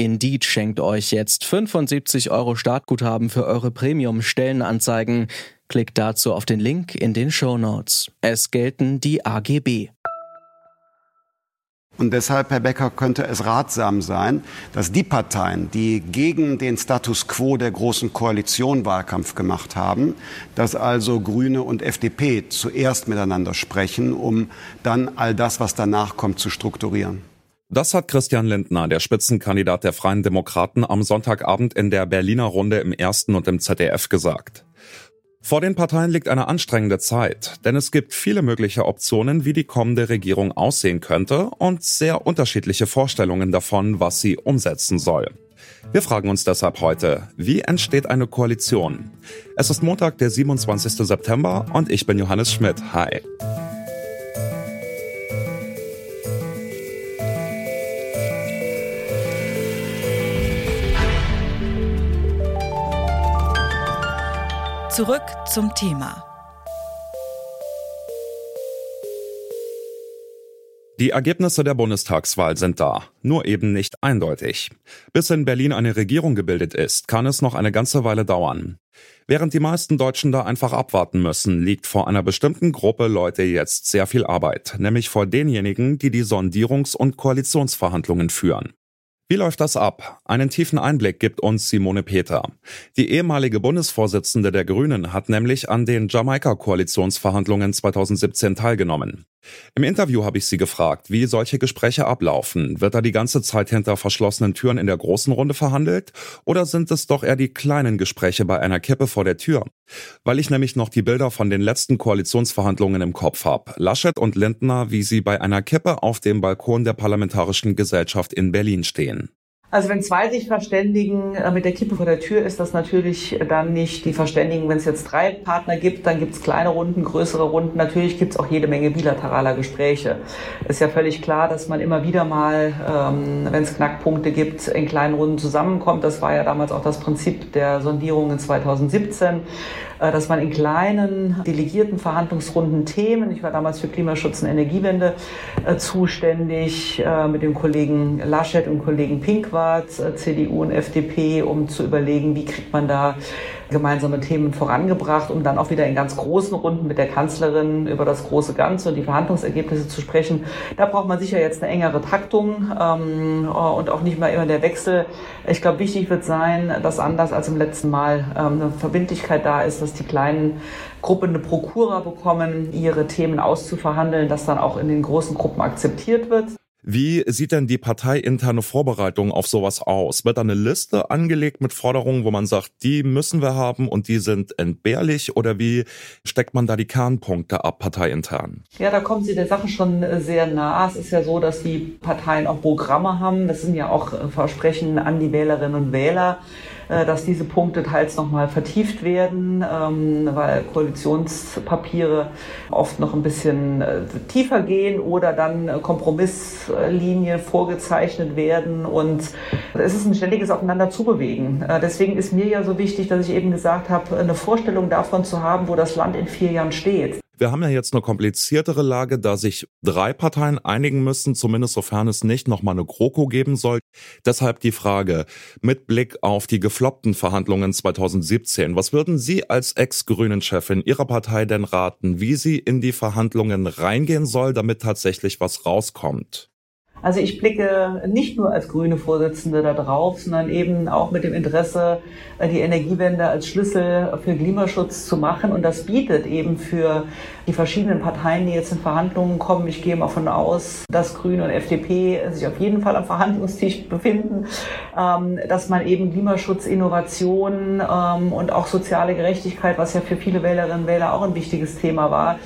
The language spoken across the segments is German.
Indeed schenkt euch jetzt 75 Euro Startguthaben für eure Premium-Stellenanzeigen. Klickt dazu auf den Link in den Show Notes. Es gelten die AGB. Und deshalb, Herr Becker, könnte es ratsam sein, dass die Parteien, die gegen den Status quo der Großen Koalition Wahlkampf gemacht haben, dass also Grüne und FDP zuerst miteinander sprechen, um dann all das, was danach kommt, zu strukturieren. Das hat Christian Lindner, der Spitzenkandidat der Freien Demokraten, am Sonntagabend in der Berliner Runde im Ersten und im ZDF gesagt. Vor den Parteien liegt eine anstrengende Zeit, denn es gibt viele mögliche Optionen, wie die kommende Regierung aussehen könnte und sehr unterschiedliche Vorstellungen davon, was sie umsetzen soll. Wir fragen uns deshalb heute, wie entsteht eine Koalition? Es ist Montag, der 27. September und ich bin Johannes Schmidt. Hi. Zurück zum Thema. Die Ergebnisse der Bundestagswahl sind da, nur eben nicht eindeutig. Bis in Berlin eine Regierung gebildet ist, kann es noch eine ganze Weile dauern. Während die meisten Deutschen da einfach abwarten müssen, liegt vor einer bestimmten Gruppe Leute jetzt sehr viel Arbeit, nämlich vor denjenigen, die die Sondierungs- und Koalitionsverhandlungen führen. Wie läuft das ab? Einen tiefen Einblick gibt uns Simone Peter. Die ehemalige Bundesvorsitzende der Grünen hat nämlich an den Jamaika-Koalitionsverhandlungen 2017 teilgenommen. Im Interview habe ich sie gefragt, wie solche Gespräche ablaufen. Wird da die ganze Zeit hinter verschlossenen Türen in der großen Runde verhandelt? Oder sind es doch eher die kleinen Gespräche bei einer Kippe vor der Tür? Weil ich nämlich noch die Bilder von den letzten Koalitionsverhandlungen im Kopf habe. Laschet und Lindner, wie sie bei einer Kippe auf dem Balkon der Parlamentarischen Gesellschaft in Berlin stehen. Also wenn zwei sich verständigen äh, mit der Kippe vor der Tür, ist das natürlich dann nicht die Verständigung. Wenn es jetzt drei Partner gibt, dann gibt es kleine Runden, größere Runden. Natürlich gibt es auch jede Menge bilateraler Gespräche. Ist ja völlig klar, dass man immer wieder mal, ähm, wenn es Knackpunkte gibt, in kleinen Runden zusammenkommt. Das war ja damals auch das Prinzip der Sondierungen 2017. Äh, dass man in kleinen delegierten Verhandlungsrunden Themen, ich war damals für Klimaschutz und Energiewende äh, zuständig, äh, mit dem Kollegen Laschet und Kollegen Pinkwart, CDU und FDP, um zu überlegen, wie kriegt man da gemeinsame Themen vorangebracht, um dann auch wieder in ganz großen Runden mit der Kanzlerin über das große Ganze und die Verhandlungsergebnisse zu sprechen. Da braucht man sicher jetzt eine engere Taktung ähm, und auch nicht mehr immer der Wechsel. Ich glaube, wichtig wird sein, dass anders als im letzten Mal ähm, eine Verbindlichkeit da ist, dass die kleinen Gruppen eine Prokura bekommen, ihre Themen auszuverhandeln, das dann auch in den großen Gruppen akzeptiert wird. Wie sieht denn die parteiinterne Vorbereitung auf sowas aus? Wird da eine Liste angelegt mit Forderungen, wo man sagt, die müssen wir haben und die sind entbehrlich? Oder wie steckt man da die Kernpunkte ab, parteiintern? Ja, da kommen Sie der Sache schon sehr nah. Es ist ja so, dass die Parteien auch Programme haben. Das sind ja auch Versprechen an die Wählerinnen und Wähler. Äh, dass diese Punkte teils nochmal vertieft werden, ähm, weil Koalitionspapiere oft noch ein bisschen äh, tiefer gehen oder dann Kompromisslinien vorgezeichnet werden. Und es ist ein ständiges Aufeinander zubewegen. Äh, deswegen ist mir ja so wichtig, dass ich eben gesagt habe, eine Vorstellung davon zu haben, wo das Land in vier Jahren steht. Wir haben ja jetzt eine kompliziertere Lage, da sich drei Parteien einigen müssen, zumindest sofern es nicht nochmal eine GroKo geben soll. Deshalb die Frage, mit Blick auf die gefloppten Verhandlungen 2017, was würden Sie als Ex-Grünen-Chefin Ihrer Partei denn raten, wie sie in die Verhandlungen reingehen soll, damit tatsächlich was rauskommt? Also ich blicke nicht nur als grüne Vorsitzende da drauf, sondern eben auch mit dem Interesse, äh, die Energiewende als Schlüssel für Klimaschutz zu machen. Und das bietet eben für die verschiedenen Parteien, die jetzt in Verhandlungen kommen, ich gehe mal von aus, dass Grüne und FDP sich auf jeden Fall am Verhandlungstisch befinden, ähm, dass man eben Klimaschutz, Innovation ähm, und auch soziale Gerechtigkeit, was ja für viele Wählerinnen und Wähler auch ein wichtiges Thema war,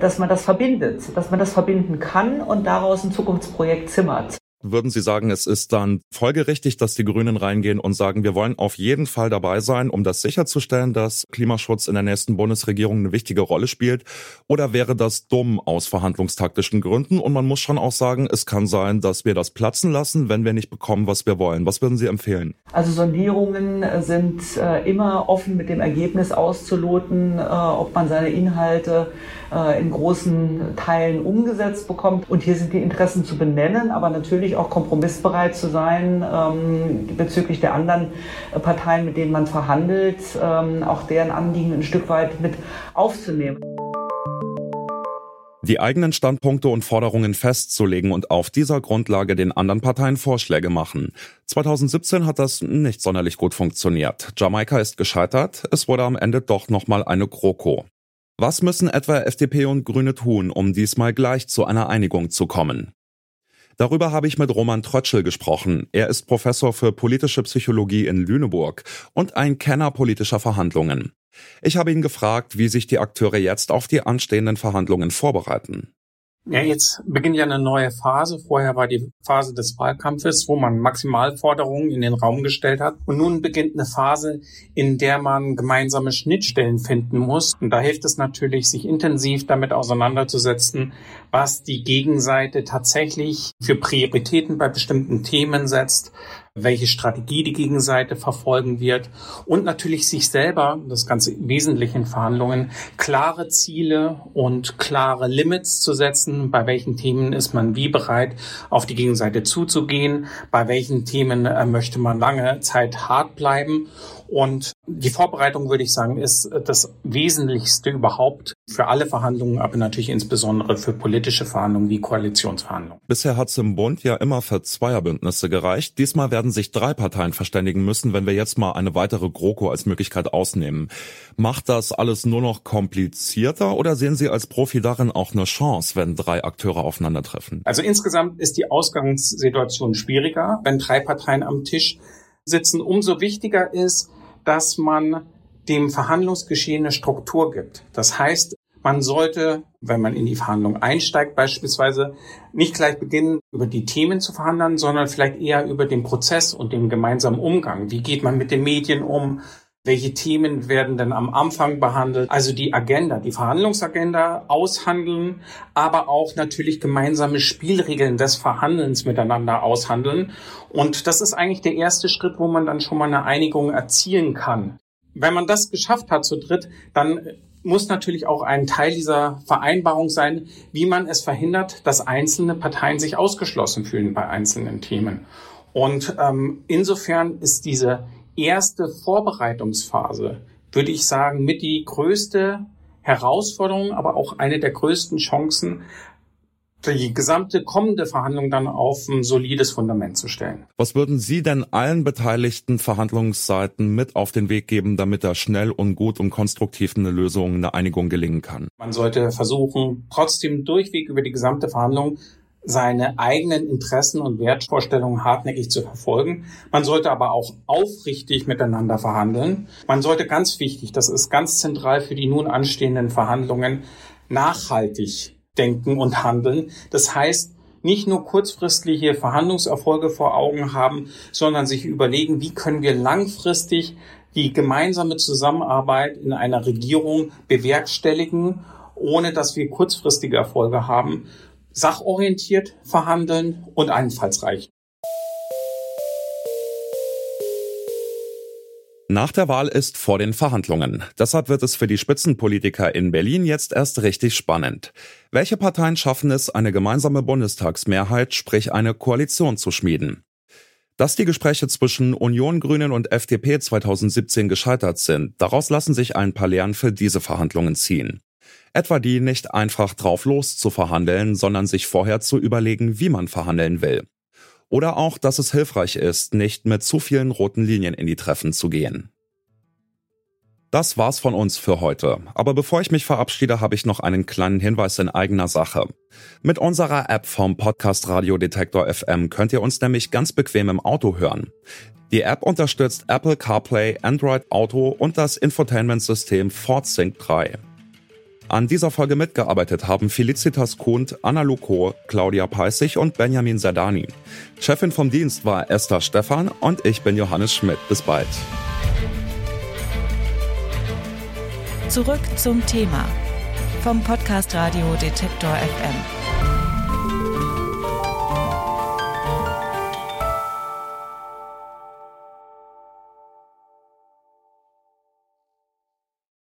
dass man das verbindet, dass man das verbinden kann und daraus ein Zukunftsprojekt zimmert. Würden Sie sagen, es ist dann folgerichtig, dass die Grünen reingehen und sagen, wir wollen auf jeden Fall dabei sein, um das sicherzustellen, dass Klimaschutz in der nächsten Bundesregierung eine wichtige Rolle spielt? Oder wäre das dumm aus verhandlungstaktischen Gründen? Und man muss schon auch sagen, es kann sein, dass wir das platzen lassen, wenn wir nicht bekommen, was wir wollen. Was würden Sie empfehlen? Also Sondierungen sind äh, immer offen mit dem Ergebnis auszuloten, äh, ob man seine Inhalte äh, in großen Teilen umgesetzt bekommt. Und hier sind die Interessen zu benennen, aber natürlich auch kompromissbereit zu sein ähm, bezüglich der anderen Parteien, mit denen man verhandelt, ähm, auch deren Anliegen ein Stück weit mit aufzunehmen die eigenen Standpunkte und Forderungen festzulegen und auf dieser Grundlage den anderen Parteien Vorschläge machen. 2017 hat das nicht sonderlich gut funktioniert. Jamaika ist gescheitert, es wurde am Ende doch nochmal eine GroKo. Was müssen etwa FDP und Grüne tun, um diesmal gleich zu einer Einigung zu kommen? Darüber habe ich mit Roman Trötschel gesprochen. Er ist Professor für politische Psychologie in Lüneburg und ein Kenner politischer Verhandlungen. Ich habe ihn gefragt, wie sich die Akteure jetzt auf die anstehenden Verhandlungen vorbereiten. Ja, jetzt beginnt ja eine neue Phase. Vorher war die Phase des Wahlkampfes, wo man Maximalforderungen in den Raum gestellt hat. Und nun beginnt eine Phase, in der man gemeinsame Schnittstellen finden muss. Und da hilft es natürlich, sich intensiv damit auseinanderzusetzen, was die Gegenseite tatsächlich für Prioritäten bei bestimmten Themen setzt, welche Strategie die Gegenseite verfolgen wird und natürlich sich selber, das ganze wesentlich in Verhandlungen, klare Ziele und klare Limits zu setzen, bei welchen Themen ist man wie bereit, auf die Gegenseite zuzugehen, bei welchen Themen äh, möchte man lange Zeit hart bleiben und die Vorbereitung, würde ich sagen, ist das Wesentlichste überhaupt für alle Verhandlungen, aber natürlich insbesondere für politische Verhandlungen wie Koalitionsverhandlungen. Bisher hat es im Bund ja immer für Zweierbündnisse gereicht. Diesmal werden sich drei Parteien verständigen müssen, wenn wir jetzt mal eine weitere GroKo als Möglichkeit ausnehmen. Macht das alles nur noch komplizierter oder sehen Sie als Profi darin auch eine Chance, wenn drei Akteure aufeinandertreffen? Also insgesamt ist die Ausgangssituation schwieriger, wenn drei Parteien am Tisch sitzen. Umso wichtiger ist, dass man dem Verhandlungsgeschehen eine Struktur gibt. Das heißt, man sollte, wenn man in die Verhandlung einsteigt, beispielsweise nicht gleich beginnen, über die Themen zu verhandeln, sondern vielleicht eher über den Prozess und den gemeinsamen Umgang. Wie geht man mit den Medien um? Welche Themen werden denn am Anfang behandelt? Also die Agenda, die Verhandlungsagenda aushandeln, aber auch natürlich gemeinsame Spielregeln des Verhandelns miteinander aushandeln. Und das ist eigentlich der erste Schritt, wo man dann schon mal eine Einigung erzielen kann. Wenn man das geschafft hat zu dritt, dann muss natürlich auch ein Teil dieser Vereinbarung sein, wie man es verhindert, dass einzelne Parteien sich ausgeschlossen fühlen bei einzelnen Themen. Und ähm, insofern ist diese erste Vorbereitungsphase, würde ich sagen, mit die größte Herausforderung, aber auch eine der größten Chancen, die gesamte kommende Verhandlung dann auf ein solides Fundament zu stellen. Was würden Sie denn allen beteiligten Verhandlungsseiten mit auf den Weg geben, damit da schnell und gut und konstruktiv eine Lösung, eine Einigung gelingen kann? Man sollte versuchen, trotzdem durchweg über die gesamte Verhandlung seine eigenen Interessen und Wertvorstellungen hartnäckig zu verfolgen. Man sollte aber auch aufrichtig miteinander verhandeln. Man sollte ganz wichtig, das ist ganz zentral für die nun anstehenden Verhandlungen, nachhaltig denken und handeln. Das heißt, nicht nur kurzfristige Verhandlungserfolge vor Augen haben, sondern sich überlegen, wie können wir langfristig die gemeinsame Zusammenarbeit in einer Regierung bewerkstelligen, ohne dass wir kurzfristige Erfolge haben sachorientiert verhandeln und einfallsreich. Nach der Wahl ist vor den Verhandlungen. Deshalb wird es für die Spitzenpolitiker in Berlin jetzt erst richtig spannend. Welche Parteien schaffen es, eine gemeinsame Bundestagsmehrheit, sprich eine Koalition zu schmieden? Dass die Gespräche zwischen Union, Grünen und FDP 2017 gescheitert sind, daraus lassen sich ein paar Lehren für diese Verhandlungen ziehen. Etwa die nicht einfach drauf los zu verhandeln, sondern sich vorher zu überlegen, wie man verhandeln will. Oder auch, dass es hilfreich ist, nicht mit zu vielen roten Linien in die Treffen zu gehen. Das war's von uns für heute. Aber bevor ich mich verabschiede, habe ich noch einen kleinen Hinweis in eigener Sache. Mit unserer App vom Podcast Radio Detektor FM könnt ihr uns nämlich ganz bequem im Auto hören. Die App unterstützt Apple CarPlay, Android Auto und das Infotainment-System FordSync 3. An dieser Folge mitgearbeitet haben Felicitas Kuhnt, Anna Luko, Claudia Peissig und Benjamin Sadani. Chefin vom Dienst war Esther Stephan und ich bin Johannes Schmidt. Bis bald. Zurück zum Thema vom Podcast Radio Detektor FM.